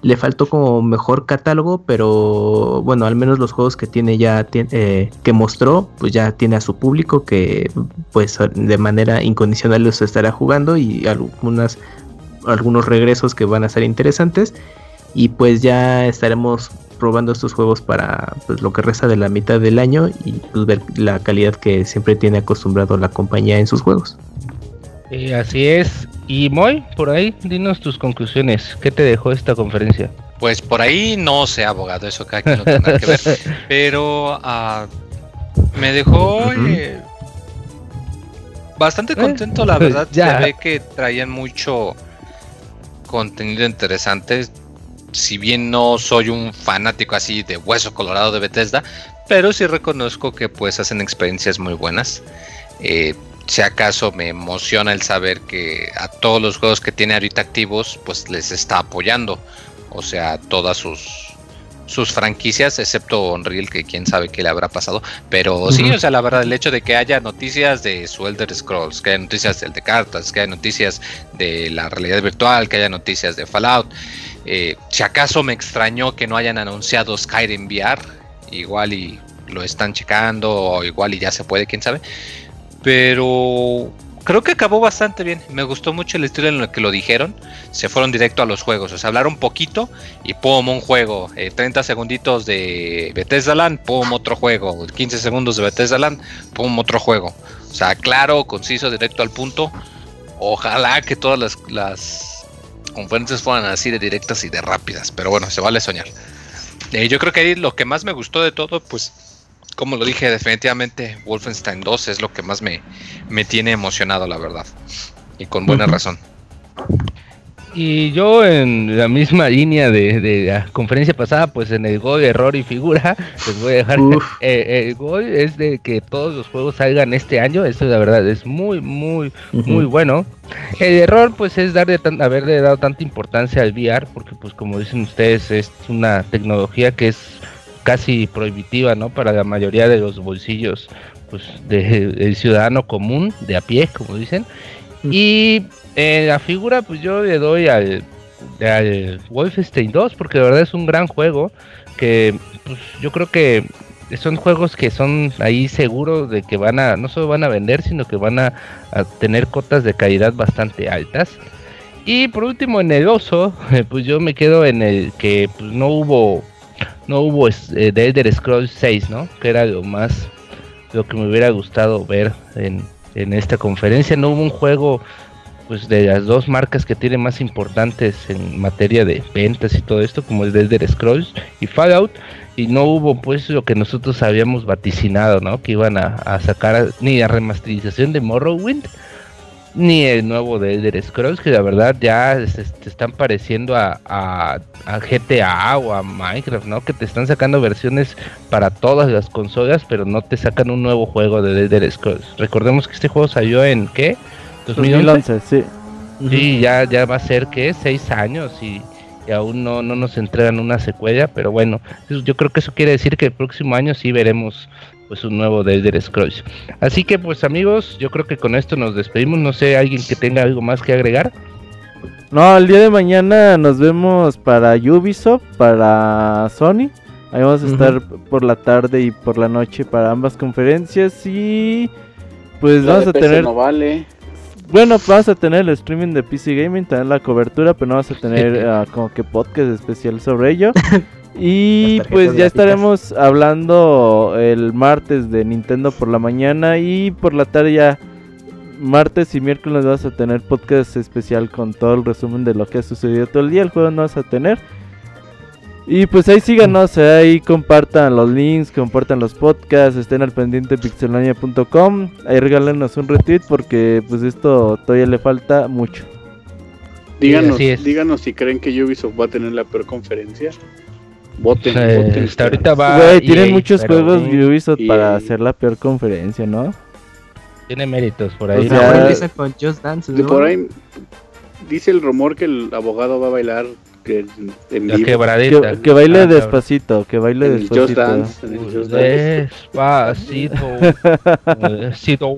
le faltó como mejor catálogo, pero bueno, al menos los juegos que tiene ya, eh, que mostró, pues ya tiene a su público que pues de manera incondicional los estará jugando y algunas, algunos regresos que van a ser interesantes y pues ya estaremos probando estos juegos para pues, lo que resta de la mitad del año y pues, ver la calidad que siempre tiene acostumbrado la compañía en sus juegos. Eh, así es. Y Moy, por ahí, dinos tus conclusiones. ¿Qué te dejó esta conferencia? Pues por ahí no sé, abogado, eso cada quien lo tendrá que ver. Pero uh, me dejó eh, bastante contento, la verdad. ya ve que traían mucho contenido interesante. Si bien no soy un fanático así de hueso colorado de Bethesda, pero sí reconozco que pues hacen experiencias muy buenas. Eh, si acaso me emociona el saber que a todos los juegos que tiene ahorita activos, pues les está apoyando. O sea, todas sus, sus franquicias, excepto Unreal, que quién sabe qué le habrá pasado. Pero sí, o sea, la verdad, el hecho de que haya noticias de su Elder Scrolls, que haya noticias del de cartas, que haya noticias de la realidad virtual, que haya noticias de Fallout. Eh, si acaso me extrañó que no hayan anunciado Skyrim VR, igual y lo están checando, o igual y ya se puede, quién sabe. Pero creo que acabó bastante bien. Me gustó mucho el estilo en el que lo dijeron. Se fueron directo a los juegos. O sea, hablaron poquito y pum, un juego. 30 eh, segunditos de Bethesda Land, pum, otro juego. 15 segundos de Bethesda Land, pum, otro juego. O sea, claro, conciso, directo al punto. Ojalá que todas las, las conferencias fueran así de directas y de rápidas. Pero bueno, se vale soñar. Eh, yo creo que ahí lo que más me gustó de todo, pues como lo dije, definitivamente Wolfenstein 2 es lo que más me, me tiene emocionado, la verdad. Y con buena razón. Y yo en la misma línea de, la conferencia pasada, pues en el gol, error y figura, les voy a dejar. Eh, el gol es de que todos los juegos salgan este año, eso la verdad es muy, muy, muy bueno. El error pues es darle haberle dado tanta importancia al VR, porque pues como dicen ustedes, es una tecnología que es casi prohibitiva, ¿no? Para la mayoría de los bolsillos, pues, del ciudadano común, de a pie, como dicen. Y eh, la figura, pues yo le doy al, al Wolfenstein 2, porque de verdad es un gran juego, que pues, yo creo que son juegos que son ahí seguros de que van a, no solo van a vender, sino que van a, tener cotas de calidad bastante altas. Y por último, en el oso, pues yo me quedo en el que pues, no hubo no hubo eh, The Elder Scrolls 6, ¿no? Que era lo más, lo que me hubiera gustado ver en, esta conferencia. No hubo un juego, pues de las dos marcas que tienen más importantes en materia de ventas y todo esto, como The Elder Scrolls y Fallout. Y no hubo pues lo que nosotros habíamos vaticinado, ¿no? Que iban a, a sacar ni la remasterización de Morrowind ni el nuevo de Elder Scrolls, que la verdad ya se, están pareciendo a, a, GTA o a Minecraft, ¿no? Que te están sacando versiones para todas las consolas, pero no te sacan un nuevo juego de Elder Scrolls. Recordemos que este juego salió en ¿qué? 2011, sí. Sí, ya, ya va a ser que seis años y y aún no, no nos entregan una secuela, pero bueno, yo creo que eso quiere decir que el próximo año sí veremos pues un nuevo de Elder Scrolls. Así que pues amigos, yo creo que con esto nos despedimos, no sé, alguien que tenga algo más que agregar. No, el día de mañana nos vemos para Ubisoft, para Sony. Ahí vamos a estar por la tarde y por la noche para ambas conferencias y pues vamos a tener No vale. Bueno, vamos a tener el streaming de PC Gaming, tener la cobertura, pero no vamos a tener ah, como que podcast especial sobre ello. Y pues ya estaremos hablando el martes de Nintendo por la mañana y por la tarde ya martes y miércoles vas a tener podcast especial con todo el resumen de lo que ha sucedido todo el día. El juego no vas a tener. Y pues ahí síganos, eh, ahí compartan los links, compartan los podcasts, estén al pendiente pixelania.com, ahí regálenos un retweet porque pues esto todavía le falta mucho. Díganos, díganos si creen que Ubisoft va a tener la peor conferencia. Voten, Eh, voten. hasta ahorita va Güey, tienen EA, muchos juegos Ubisoft EA. para hacer la peor conferencia, ¿no? tiene méritos por O ahí. sea, ¿no? Ahora empieza con Just Dance. De ¿no? por ahí dice el rumor que el abogado va a bailar que en La vivo. quebradita. Que, que baile Ah, despacito, que baile En el Just despacito. Dance. en el Just Dance. Despacito. Despacito.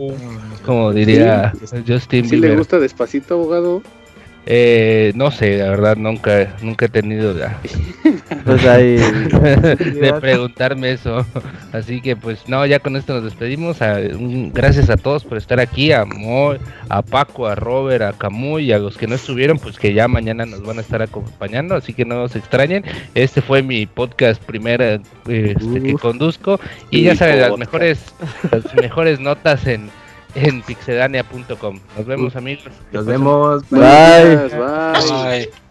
Como diría Justin ¿Sí le Bieber. gusta despacito, abogado? Eh, no sé, la verdad nunca nunca he tenido la Pues ahí. de preguntarme eso. Así que pues no, ya con esto nos despedimos. A- un- gracias a todos por estar aquí, a Mo, a Paco, a Robert, a Camuy y a los que no estuvieron, pues que ya mañana nos van a estar acompañando, así que no nos extrañen. Este fue mi podcast primero eh, este, que conduzco y ya saben las mejores las mejores notas en en pixedania.com. Nos vemos amigos. Nos vemos. Bye. Gracias, bye.